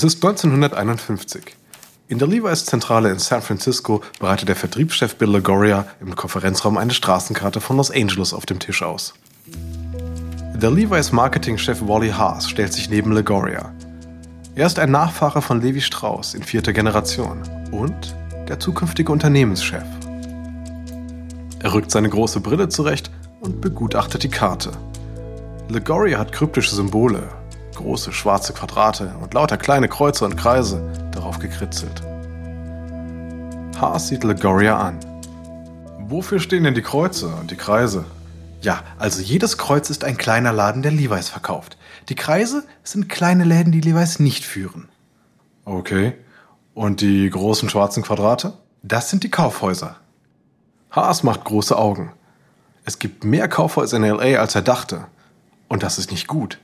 Es ist 1951. In der Levi's-Zentrale in San Francisco bereitet der Vertriebschef Bill Lagoria im Konferenzraum eine Straßenkarte von Los Angeles auf dem Tisch aus. Der Levi's Marketingchef Wally Haas stellt sich neben Lagoria. Er ist ein Nachfahre von Levi Strauss in vierter Generation und der zukünftige Unternehmenschef. Er rückt seine große Brille zurecht und begutachtet die Karte. Lagoria hat kryptische Symbole, große schwarze Quadrate und lauter kleine Kreuze und Kreise darauf gekritzelt. Haas sieht Lagoria an. Wofür stehen denn die Kreuze und die Kreise? Ja, also jedes Kreuz ist ein kleiner Laden, der Levi's verkauft. Die Kreise sind kleine Läden, die Levi's nicht führen. Okay. Und die großen schwarzen Quadrate? Das sind die Kaufhäuser. Haas macht große Augen. Es gibt mehr Kaufhäuser in LA, als er dachte. Und das ist nicht gut.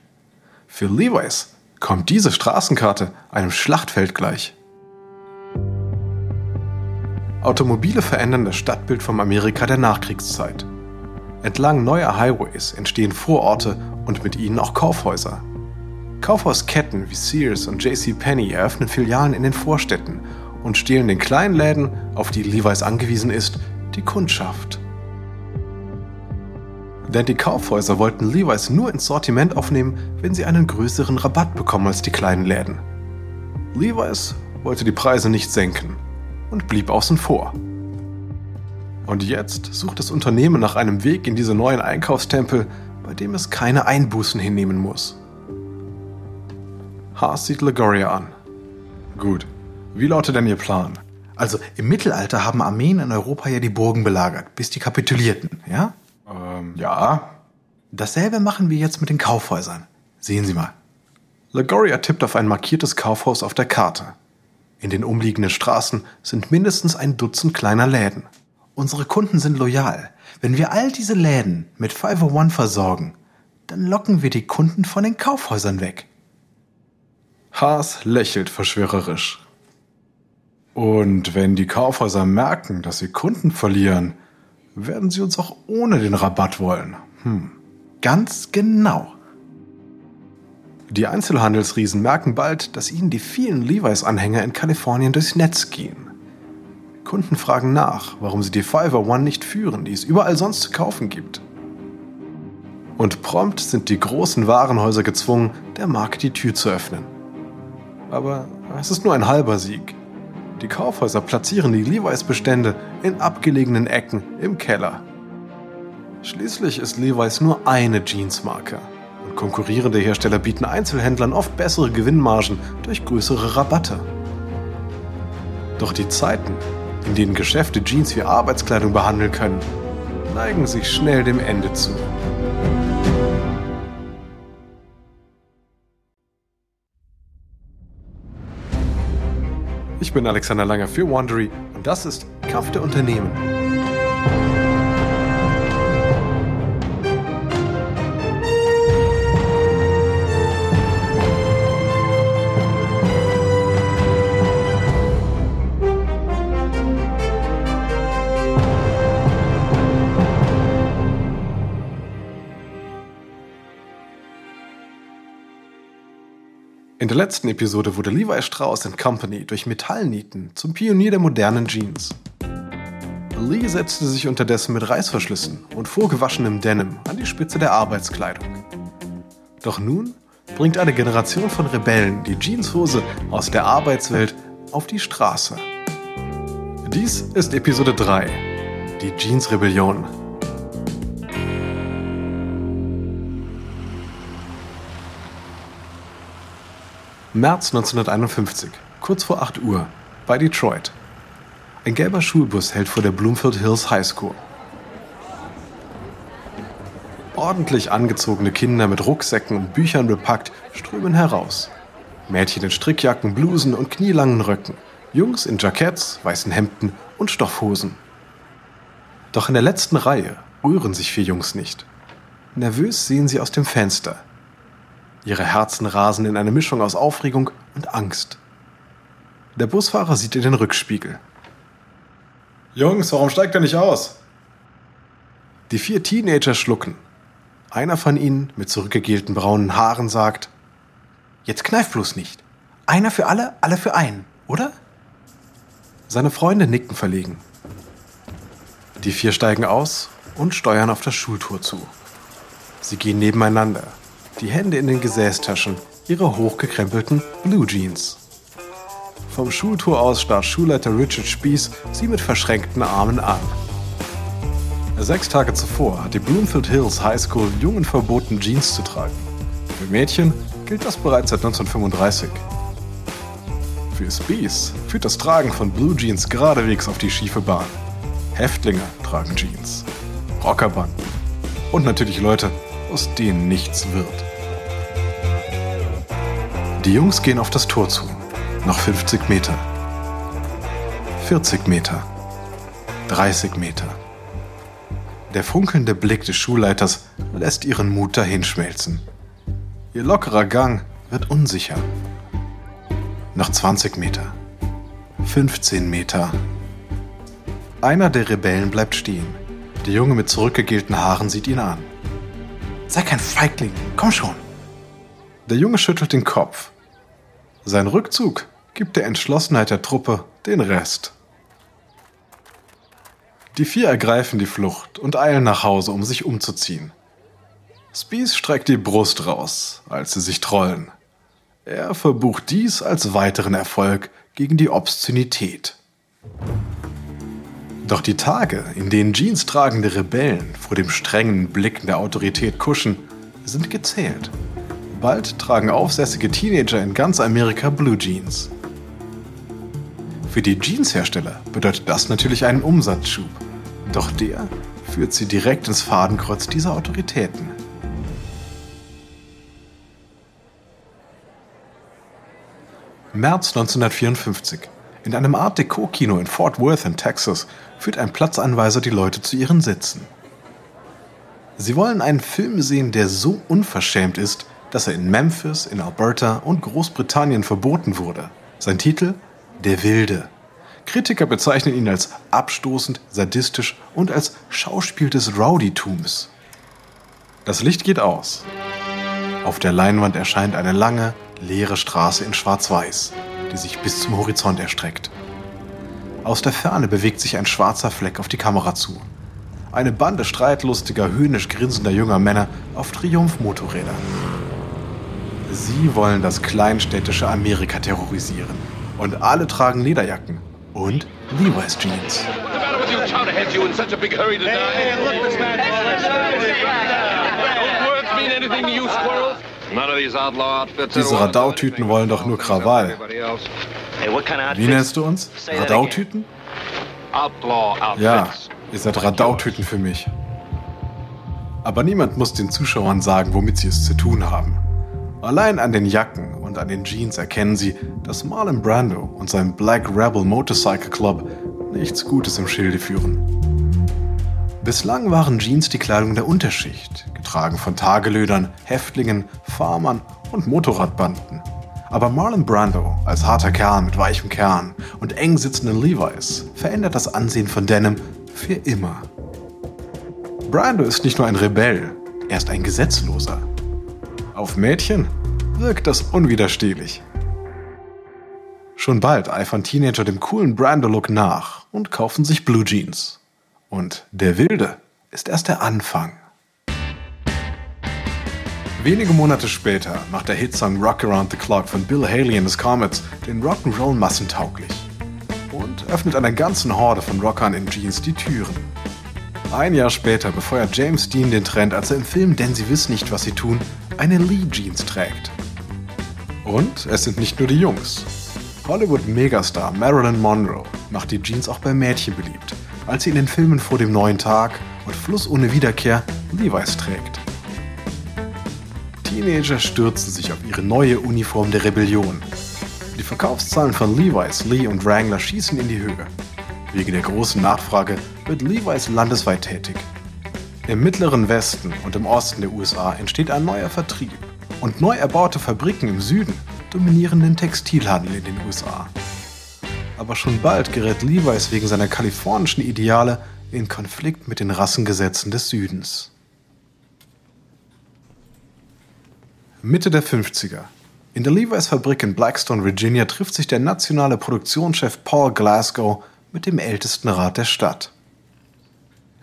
Für Levi's kommt diese Straßenkarte einem Schlachtfeld gleich. Automobile verändern das Stadtbild vom Amerika der Nachkriegszeit. Entlang neuer Highways entstehen Vororte und mit ihnen auch Kaufhäuser. Kaufhausketten wie Sears und JC Penney eröffnen Filialen in den Vorstädten und stehlen den kleinen Läden, auf die Levi's angewiesen ist, die Kundschaft. Denn die Kaufhäuser wollten Levi's nur ins Sortiment aufnehmen, wenn sie einen größeren Rabatt bekommen als die kleinen Läden. Levi's wollte die Preise nicht senken und blieb außen vor. Und jetzt sucht das Unternehmen nach einem Weg in diese neuen Einkaufstempel, bei dem es keine Einbußen hinnehmen muss. Haas sieht Lagoria an. Gut, wie lautet denn Ihr Plan? Also im Mittelalter haben Armeen in Europa ja die Burgen belagert, bis die kapitulierten, ja? Ähm, ja. Dasselbe machen wir jetzt mit den Kaufhäusern. Sehen Sie mal. Lagoria tippt auf ein markiertes Kaufhaus auf der Karte. In den umliegenden Straßen sind mindestens ein Dutzend kleiner Läden. Unsere Kunden sind loyal. Wenn wir all diese Läden mit 501 versorgen, dann locken wir die Kunden von den Kaufhäusern weg. Haas lächelt verschwörerisch. Und wenn die Kaufhäuser merken, dass sie Kunden verlieren, werden sie uns auch ohne den Rabatt wollen. Hm. Ganz genau. Die Einzelhandelsriesen merken bald, dass ihnen die vielen Levi's-Anhänger in Kalifornien durchs Netz gehen. Kunden fragen nach, warum sie die Fiverr One nicht führen, die es überall sonst zu kaufen gibt. Und prompt sind die großen Warenhäuser gezwungen, der Marke die Tür zu öffnen. Aber es ist nur ein halber Sieg. Die Kaufhäuser platzieren die Levi's-Bestände in abgelegenen Ecken im Keller. Schließlich ist Levi's nur eine Jeansmarke. Und konkurrierende Hersteller bieten Einzelhändlern oft bessere Gewinnmargen durch größere Rabatte. Doch die Zeiten, in denen Geschäfte Jeans wie Arbeitskleidung behandeln können, neigen sich schnell dem Ende zu. Ich bin Alexander Langer für Wandery und das ist Kampf der Unternehmen. Der letzten Episode wurde Levi Strauss Company durch Metallnieten zum Pionier der modernen Jeans. Lee setzte sich unterdessen mit Reißverschlüssen und vorgewaschenem Denim an die Spitze der Arbeitskleidung. Doch nun bringt eine Generation von Rebellen die Jeanshose aus der Arbeitswelt auf die Straße. Dies ist Episode 3, die Jeans-Rebellion. März 1951, kurz vor 8 Uhr, bei Detroit. Ein gelber Schulbus hält vor der Bloomfield Hills High School. Ordentlich angezogene Kinder mit Rucksäcken und Büchern bepackt strömen heraus. Mädchen in Strickjacken, Blusen und knielangen Röcken. Jungs in Jacketts, weißen Hemden und Stoffhosen. Doch in der letzten Reihe rühren sich vier Jungs nicht. Nervös sehen sie aus dem Fenster. Ihre Herzen rasen in eine Mischung aus Aufregung und Angst. Der Busfahrer sieht in den Rückspiegel. Jungs, warum steigt er nicht aus? Die vier Teenager schlucken. Einer von ihnen mit zurückgegelten braunen Haaren sagt, Jetzt kneif bloß nicht. Einer für alle, alle für einen, oder? Seine Freunde nicken verlegen. Die vier steigen aus und steuern auf das Schultor zu. Sie gehen nebeneinander, die Hände in den Gesäßtaschen, ihre hochgekrempelten Blue Jeans. Vom Schultor aus starrt Schulleiter Richard Spieß sie mit verschränkten Armen an. Sechs Tage zuvor hat die Bloomfield Hills High School Jungen verboten, Jeans zu tragen. Für Mädchen gilt das bereits seit 1935. Für Spieß führt das Tragen von Blue Jeans geradewegs auf die schiefe Bahn. Häftlinge tragen Jeans, Rockerbanden und natürlich Leute, aus denen nichts wird. Die Jungs gehen auf das Tor zu. Noch 50 Meter. 40 Meter. 30 Meter. Der funkelnde Blick des Schulleiters lässt ihren Mut dahinschmelzen. Ihr lockerer Gang wird unsicher. Noch 20 Meter. 15 Meter. Einer der Rebellen bleibt stehen. Der Junge mit zurückgegelten Haaren sieht ihn an. Sei kein Feigling, komm schon. Der Junge schüttelt den Kopf. Sein Rückzug gibt der Entschlossenheit der Truppe den Rest. Die vier ergreifen die Flucht und eilen nach Hause, um sich umzuziehen. Spees streckt die Brust raus, als sie sich trollen. Er verbucht dies als weiteren Erfolg gegen die Obszönität. Doch die Tage, in denen jeanstragende Rebellen vor dem strengen Blick der Autorität kuschen, sind gezählt. Bald tragen aufsässige Teenager in ganz Amerika Blue Jeans. Für die Jeanshersteller bedeutet das natürlich einen Umsatzschub. Doch der führt sie direkt ins Fadenkreuz dieser Autoritäten. März 1954. In einem Art Deco-Kino in Fort Worth in Texas führt ein Platzanweiser die Leute zu ihren Sitzen. Sie wollen einen Film sehen, der so unverschämt ist, dass er in Memphis, in Alberta und Großbritannien verboten wurde. Sein Titel Der Wilde. Kritiker bezeichnen ihn als abstoßend, sadistisch und als Schauspiel des Rowdytums. Das Licht geht aus. Auf der Leinwand erscheint eine lange, leere Straße in Schwarz-Weiß, die sich bis zum Horizont erstreckt. Aus der Ferne bewegt sich ein schwarzer Fleck auf die Kamera zu. Eine Bande streitlustiger, höhnisch grinsender junger Männer auf Triumphmotorrädern. Sie wollen das kleinstädtische Amerika terrorisieren. Und alle tragen Lederjacken und Levi's Jeans. Diese Radautüten wollen doch nur Krawall. Wie nennst du uns? Radautüten? Ja, ihr seid Radautüten für mich. Aber niemand muss den Zuschauern sagen, womit sie es zu tun haben. Allein an den Jacken und an den Jeans erkennen sie, dass Marlon Brando und sein Black Rebel Motorcycle Club nichts Gutes im Schilde führen. Bislang waren Jeans die Kleidung der Unterschicht, getragen von Tagelödern, Häftlingen, Farmern und Motorradbanden. Aber Marlon Brando, als harter Kerl mit weichem Kern und eng sitzenden Levi's, verändert das Ansehen von Denim für immer. Brando ist nicht nur ein Rebell, er ist ein Gesetzloser. Auf Mädchen wirkt das unwiderstehlich. Schon bald eifern Teenager dem coolen Brando-Look nach und kaufen sich Blue Jeans. Und der Wilde ist erst der Anfang. Wenige Monate später macht der Hitsong Rock Around the Clock von Bill Haley and the Comets den Rock'n'Roll massentauglich und öffnet einer ganzen Horde von Rockern in Jeans die Türen. Ein Jahr später befeuert James Dean den Trend, als er im Film Denn sie wissen nicht, was sie tun, eine Lee Jeans trägt. Und es sind nicht nur die Jungs. Hollywood-Megastar Marilyn Monroe macht die Jeans auch bei Mädchen beliebt, als sie in den Filmen vor dem neuen Tag und Fluss ohne Wiederkehr Levi's trägt. Teenager stürzen sich auf ihre neue Uniform der Rebellion. Die Verkaufszahlen von Levi's, Lee und Wrangler schießen in die Höhe. Wegen der großen Nachfrage wird Levi's landesweit tätig. Im mittleren Westen und im Osten der USA entsteht ein neuer Vertrieb und neu erbaute Fabriken im Süden dominieren den Textilhandel in den USA. Aber schon bald gerät Levi's wegen seiner kalifornischen Ideale in Konflikt mit den Rassengesetzen des Südens. Mitte der 50er. In der Levi's Fabrik in Blackstone, Virginia, trifft sich der nationale Produktionschef Paul Glasgow mit dem ältesten Rat der Stadt.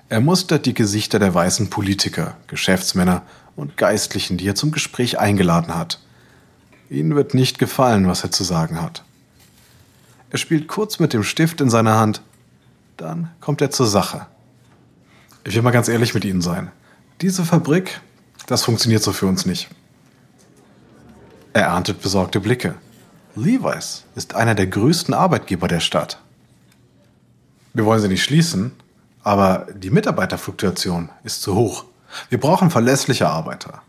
Er mustert die Gesichter der weißen Politiker, Geschäftsmänner und Geistlichen, die er zum Gespräch eingeladen hat. Ihnen wird nicht gefallen, was er zu sagen hat. Er spielt kurz mit dem Stift in seiner Hand, dann kommt er zur Sache. Ich will mal ganz ehrlich mit Ihnen sein. Diese Fabrik, das funktioniert so für uns nicht. Er erntet besorgte Blicke. Levi's ist einer der größten Arbeitgeber der Stadt. Wir wollen sie nicht schließen, aber die Mitarbeiterfluktuation ist zu hoch. Wir brauchen verlässliche Arbeiter.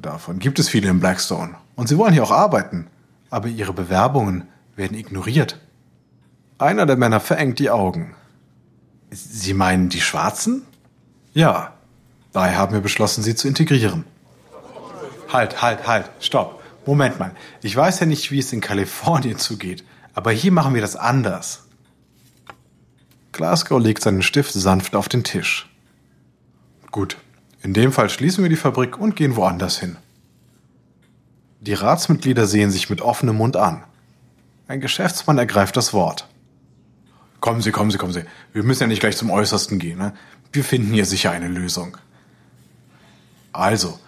Davon gibt es viele in Blackstone. Und sie wollen hier auch arbeiten. Aber ihre Bewerbungen werden ignoriert. Einer der Männer verengt die Augen. Sie meinen die Schwarzen? Ja. Daher haben wir beschlossen, sie zu integrieren. Halt, halt, halt, stopp. Moment mal, ich weiß ja nicht, wie es in Kalifornien zugeht, aber hier machen wir das anders. Glasgow legt seinen Stift sanft auf den Tisch. Gut, in dem Fall schließen wir die Fabrik und gehen woanders hin. Die Ratsmitglieder sehen sich mit offenem Mund an. Ein Geschäftsmann ergreift das Wort. Kommen Sie, kommen Sie, kommen Sie. Wir müssen ja nicht gleich zum Äußersten gehen. Ne? Wir finden hier sicher eine Lösung. Also,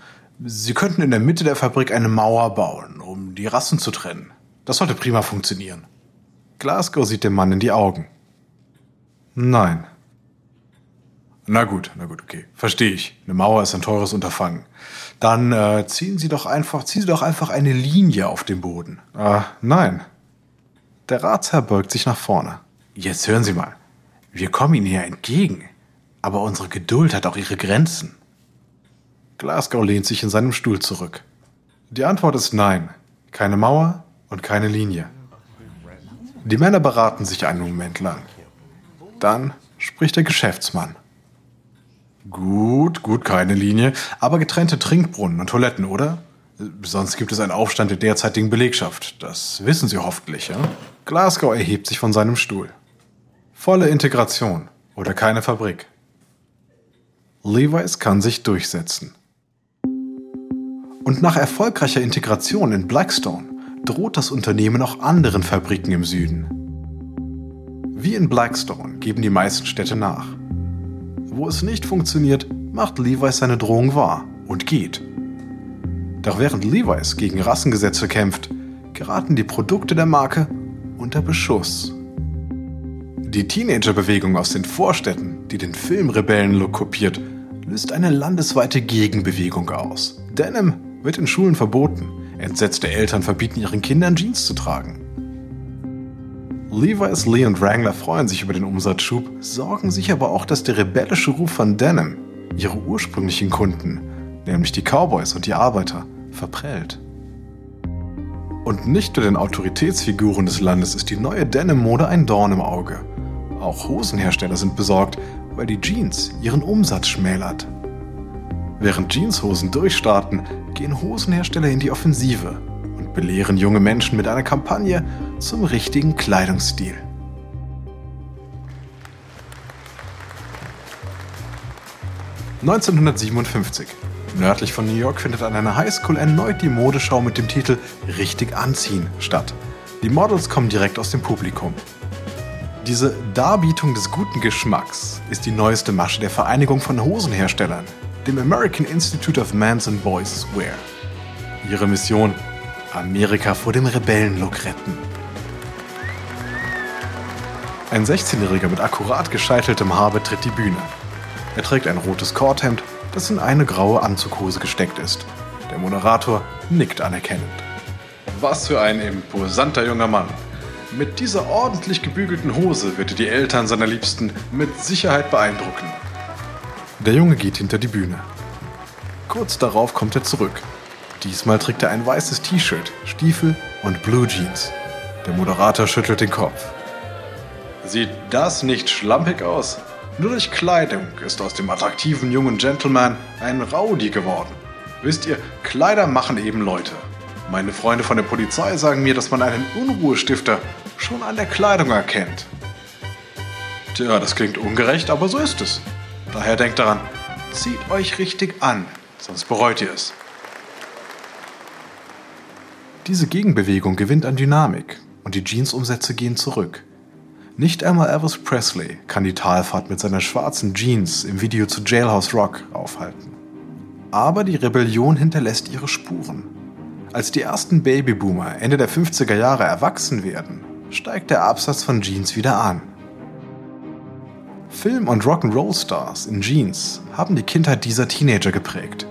Sie könnten in der Mitte der Fabrik eine Mauer bauen, um die Rassen zu trennen. Das sollte prima funktionieren. Glasgow sieht dem Mann in die Augen. Nein. Na gut, na gut, okay. Verstehe ich. Eine Mauer ist ein teures Unterfangen. Dann äh, ziehen Sie doch einfach, ziehen Sie doch einfach eine Linie auf dem Boden. Äh, nein. Der Ratsherr beugt sich nach vorne. Jetzt hören Sie mal. Wir kommen Ihnen hier entgegen. Aber unsere Geduld hat auch ihre Grenzen. Glasgow lehnt sich in seinem Stuhl zurück. Die Antwort ist nein. Keine Mauer und keine Linie. Die Männer beraten sich einen Moment lang. Dann spricht der Geschäftsmann. Gut, gut, keine Linie, aber getrennte Trinkbrunnen und Toiletten, oder? Sonst gibt es einen Aufstand der derzeitigen Belegschaft. Das wissen Sie hoffentlich, ja? Glasgow erhebt sich von seinem Stuhl. Volle Integration oder keine Fabrik. Levi's kann sich durchsetzen. Und nach erfolgreicher Integration in Blackstone droht das Unternehmen auch anderen Fabriken im Süden. Wie in Blackstone geben die meisten Städte nach. Wo es nicht funktioniert, macht Levi's seine Drohung wahr und geht. Doch während Levi's gegen Rassengesetze kämpft, geraten die Produkte der Marke unter Beschuss. Die Teenagerbewegung aus den Vorstädten, die den Filmrebellen-Look kopiert, löst eine landesweite Gegenbewegung aus. Denim wird in Schulen verboten. Entsetzte Eltern verbieten ihren Kindern Jeans zu tragen. Levi's, Lee und Wrangler freuen sich über den Umsatzschub, sorgen sich aber auch, dass der rebellische Ruf von Denim ihre ursprünglichen Kunden, nämlich die Cowboys und die Arbeiter, verprellt. Und nicht nur den Autoritätsfiguren des Landes ist die neue Denim-Mode ein Dorn im Auge. Auch Hosenhersteller sind besorgt, weil die Jeans ihren Umsatz schmälert. Während Jeanshosen durchstarten, gehen Hosenhersteller in die Offensive und belehren junge Menschen mit einer Kampagne zum richtigen Kleidungsstil. (1957) Nördlich von New York findet an einer Highschool erneut die Modeschau mit dem Titel Richtig anziehen statt. Die Models kommen direkt aus dem Publikum. Diese Darbietung des guten Geschmacks ist die neueste Masche der Vereinigung von Hosenherstellern, dem American Institute of Men's and Boys Wear. Ihre Mission: Amerika vor dem Rebellenlook retten. Ein 16-Jähriger mit akkurat gescheiteltem Haar betritt die Bühne. Er trägt ein rotes Korthemd, das in eine graue Anzughose gesteckt ist. Der Moderator nickt anerkennend. Was für ein imposanter junger Mann. Mit dieser ordentlich gebügelten Hose wird er die Eltern seiner Liebsten mit Sicherheit beeindrucken. Der Junge geht hinter die Bühne. Kurz darauf kommt er zurück. Diesmal trägt er ein weißes T-Shirt, Stiefel und Blue Jeans. Der Moderator schüttelt den Kopf. Sieht das nicht schlampig aus? Nur durch Kleidung ist aus dem attraktiven jungen Gentleman ein Rowdy geworden. Wisst ihr, Kleider machen eben Leute. Meine Freunde von der Polizei sagen mir, dass man einen Unruhestifter schon an der Kleidung erkennt. Tja, das klingt ungerecht, aber so ist es. Daher denkt daran, zieht euch richtig an, sonst bereut ihr es. Diese Gegenbewegung gewinnt an Dynamik und die Jeans-Umsätze gehen zurück. Nicht einmal Elvis Presley kann die Talfahrt mit seiner schwarzen Jeans im Video zu Jailhouse Rock aufhalten. Aber die Rebellion hinterlässt ihre Spuren. Als die ersten Babyboomer Ende der 50er Jahre erwachsen werden, steigt der Absatz von Jeans wieder an. Film- und Rock'n'Roll-Stars in Jeans haben die Kindheit dieser Teenager geprägt.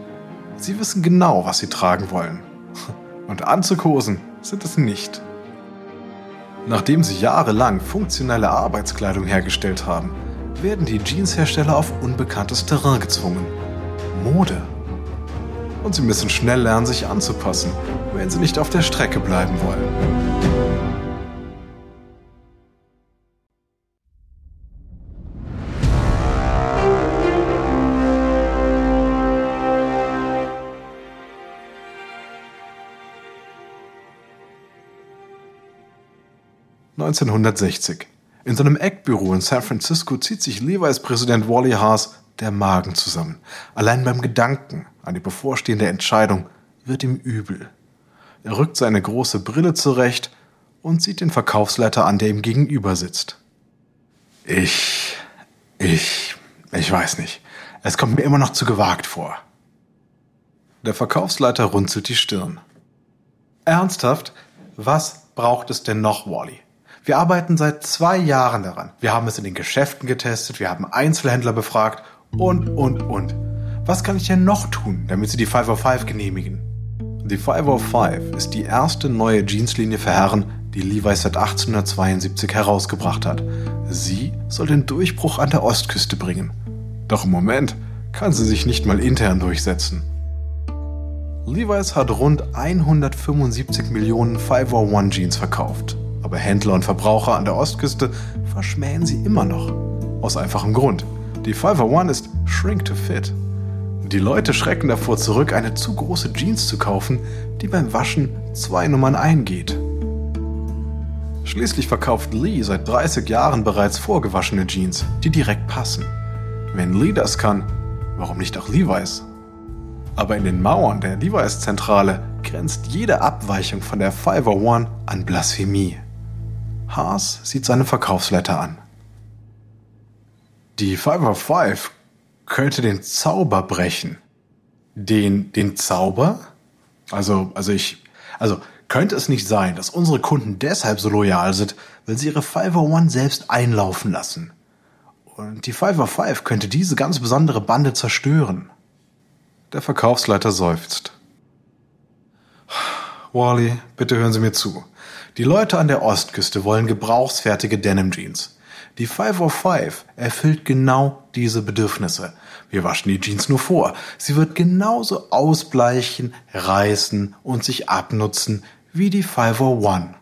Sie wissen genau, was sie tragen wollen. Und Anzughosen sind es nicht. Nachdem sie jahrelang funktionelle Arbeitskleidung hergestellt haben, werden die Jeanshersteller auf unbekanntes Terrain gezwungen. Mode. Und sie müssen schnell lernen, sich anzupassen, wenn sie nicht auf der Strecke bleiben wollen. 1960. In seinem Eckbüro in San Francisco zieht sich Levi's Präsident Wally Haas der Magen zusammen. Allein beim Gedanken an die bevorstehende Entscheidung wird ihm übel. Er rückt seine große Brille zurecht und sieht den Verkaufsleiter an, der ihm gegenüber sitzt. Ich, ich, ich weiß nicht. Es kommt mir immer noch zu gewagt vor. Der Verkaufsleiter runzelt die Stirn. Ernsthaft? Was braucht es denn noch, Wally? Wir arbeiten seit zwei Jahren daran. Wir haben es in den Geschäften getestet, wir haben Einzelhändler befragt und, und, und. Was kann ich denn noch tun, damit Sie die 505 genehmigen? Die 505 ist die erste neue Jeanslinie für Herren, die Levi's seit 1872 herausgebracht hat. Sie soll den Durchbruch an der Ostküste bringen. Doch im Moment kann sie sich nicht mal intern durchsetzen. Levi's hat rund 175 Millionen 501 Jeans verkauft aber Händler und Verbraucher an der Ostküste verschmähen sie immer noch. Aus einfachem Grund. Die 501 ist Shrink to Fit. Die Leute schrecken davor zurück, eine zu große Jeans zu kaufen, die beim Waschen zwei Nummern eingeht. Schließlich verkauft Lee seit 30 Jahren bereits vorgewaschene Jeans, die direkt passen. Wenn Lee das kann, warum nicht auch Levi's? Aber in den Mauern der Levi's-Zentrale grenzt jede Abweichung von der 501 an Blasphemie. Haas sieht seine Verkaufsletter an. Die 505 könnte den Zauber brechen. Den, den Zauber? Also, also ich, also könnte es nicht sein, dass unsere Kunden deshalb so loyal sind, weil sie ihre 501 selbst einlaufen lassen. Und die 505 könnte diese ganz besondere Bande zerstören. Der Verkaufsleiter seufzt. Wally, bitte hören Sie mir zu. Die Leute an der Ostküste wollen gebrauchsfertige Denim Jeans. Die 505 erfüllt genau diese Bedürfnisse. Wir waschen die Jeans nur vor. Sie wird genauso ausbleichen, reißen und sich abnutzen wie die 501.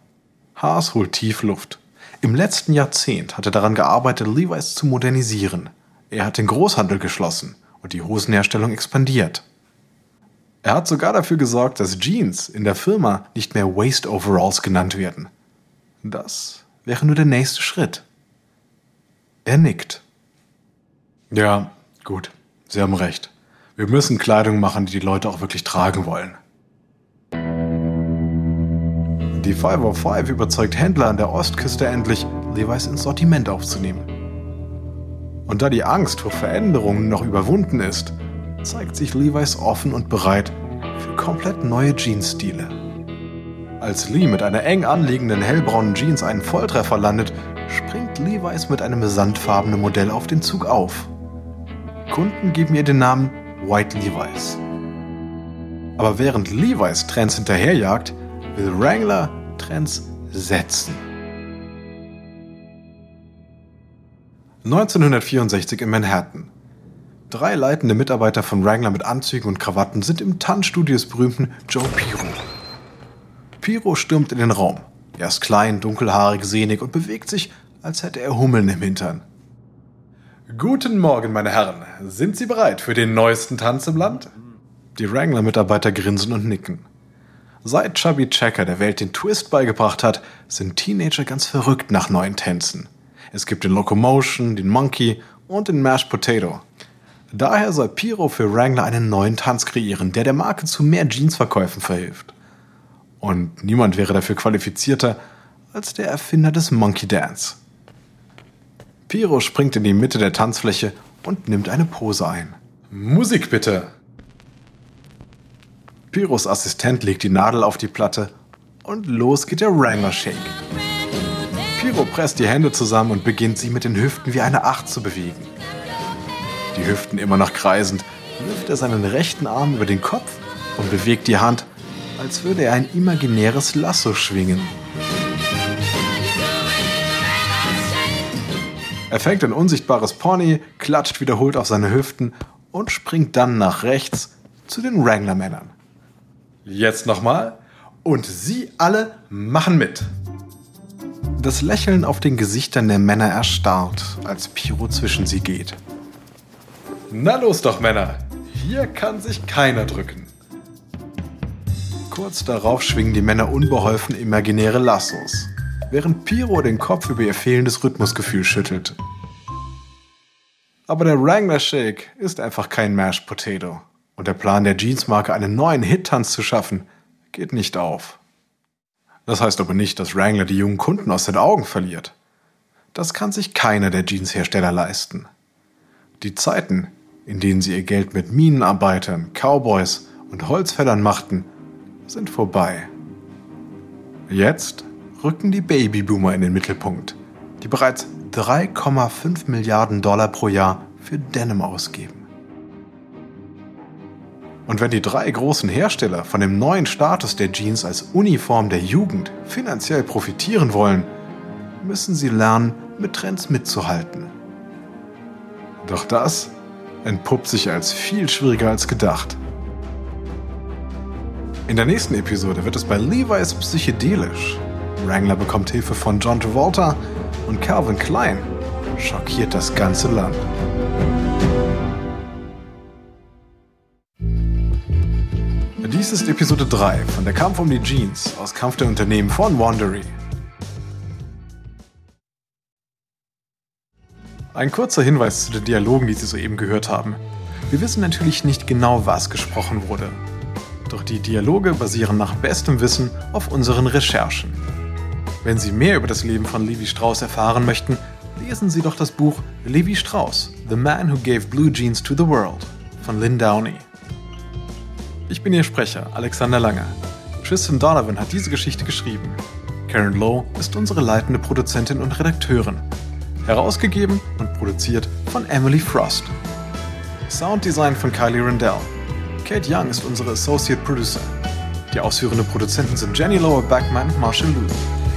Haas holt tief Luft. Im letzten Jahrzehnt hat er daran gearbeitet, Levi's zu modernisieren. Er hat den Großhandel geschlossen und die Hosenherstellung expandiert. Er hat sogar dafür gesorgt, dass Jeans in der Firma nicht mehr Waste Overalls genannt werden. Das wäre nur der nächste Schritt. Er nickt. Ja, gut, Sie haben recht. Wir müssen Kleidung machen, die die Leute auch wirklich tragen wollen. Die 505 überzeugt Händler an der Ostküste endlich, Levi's ins Sortiment aufzunehmen. Und da die Angst vor Veränderungen noch überwunden ist, zeigt sich Levi's offen und bereit für komplett neue Jeans-Stile. Als Lee mit einer eng anliegenden hellbraunen Jeans einen Volltreffer landet, springt Levi's mit einem sandfarbenen Modell auf den Zug auf. Kunden geben ihr den Namen White Levi's. Aber während Levi's Trends hinterherjagt, will Wrangler Trends setzen. 1964 in Manhattan. Drei leitende Mitarbeiter von Wrangler mit Anzügen und Krawatten sind im Tanzstudio des berühmten Joe Piro. Piro stürmt in den Raum. Er ist klein, dunkelhaarig, sehnig und bewegt sich, als hätte er Hummeln im Hintern. Guten Morgen, meine Herren. Sind Sie bereit für den neuesten Tanz im Land? Die Wrangler-Mitarbeiter grinsen und nicken. Seit Chubby Checker der Welt den Twist beigebracht hat, sind Teenager ganz verrückt nach neuen Tänzen. Es gibt den Locomotion, den Monkey und den Mashed Potato. Daher soll Piro für Wrangler einen neuen Tanz kreieren, der der Marke zu mehr Jeansverkäufen verhilft. Und niemand wäre dafür qualifizierter als der Erfinder des Monkey Dance. Piro springt in die Mitte der Tanzfläche und nimmt eine Pose ein. Musik bitte! Piros Assistent legt die Nadel auf die Platte und los geht der Wrangler Shake. Piro presst die Hände zusammen und beginnt sie mit den Hüften wie eine Acht zu bewegen. Die Hüften immer noch kreisend, wirft er seinen rechten Arm über den Kopf und bewegt die Hand, als würde er ein imaginäres Lasso schwingen. Er fängt ein unsichtbares Pony, klatscht wiederholt auf seine Hüften und springt dann nach rechts zu den Wrangler-Männern. Jetzt nochmal. Und sie alle machen mit. Das Lächeln auf den Gesichtern der Männer erstarrt, als Piro zwischen sie geht. Na los doch, Männer. Hier kann sich keiner drücken. Kurz darauf schwingen die Männer unbeholfen imaginäre Lassos, während Piro den Kopf über ihr fehlendes Rhythmusgefühl schüttelt. Aber der Wrangler Shake ist einfach kein Mashed Potato. Und der Plan der Jeans-Marke, einen neuen Hit-Tanz zu schaffen, geht nicht auf. Das heißt aber nicht, dass Wrangler die jungen Kunden aus den Augen verliert. Das kann sich keiner der Jeans-Hersteller leisten. Die Zeiten, in denen sie ihr Geld mit Minenarbeitern, Cowboys und Holzfällern machten, sind vorbei. Jetzt rücken die Babyboomer in den Mittelpunkt, die bereits 3,5 Milliarden Dollar pro Jahr für Denim ausgeben. Und wenn die drei großen Hersteller von dem neuen Status der Jeans als Uniform der Jugend finanziell profitieren wollen, müssen sie lernen, mit Trends mitzuhalten. Doch das entpuppt sich als viel schwieriger als gedacht. In der nächsten Episode wird es bei Levi's psychedelisch. Wrangler bekommt Hilfe von John Travolta und Calvin Klein schockiert das ganze Land. Dies ist Episode 3 von Der Kampf um die Jeans aus Kampf der Unternehmen von Wandery. Ein kurzer Hinweis zu den Dialogen, die Sie soeben gehört haben. Wir wissen natürlich nicht genau, was gesprochen wurde. Doch die Dialoge basieren nach bestem Wissen auf unseren Recherchen. Wenn Sie mehr über das Leben von Levi Strauss erfahren möchten, lesen Sie doch das Buch Levi Strauss, The Man Who Gave Blue Jeans to the World von Lynn Downey. Ich bin Ihr Sprecher, Alexander Lange. Tristan Donovan hat diese Geschichte geschrieben. Karen Lowe ist unsere leitende Produzentin und Redakteurin Herausgegeben und produziert von Emily Frost. Sounddesign von Kylie Rendell. Kate Young ist unsere Associate Producer. Die ausführenden Produzenten sind Jenny Lower Backman und Marshall Lou.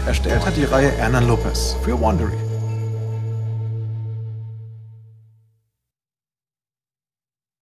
Erstellt hat die Reihe Ernan Lopez für Wandery.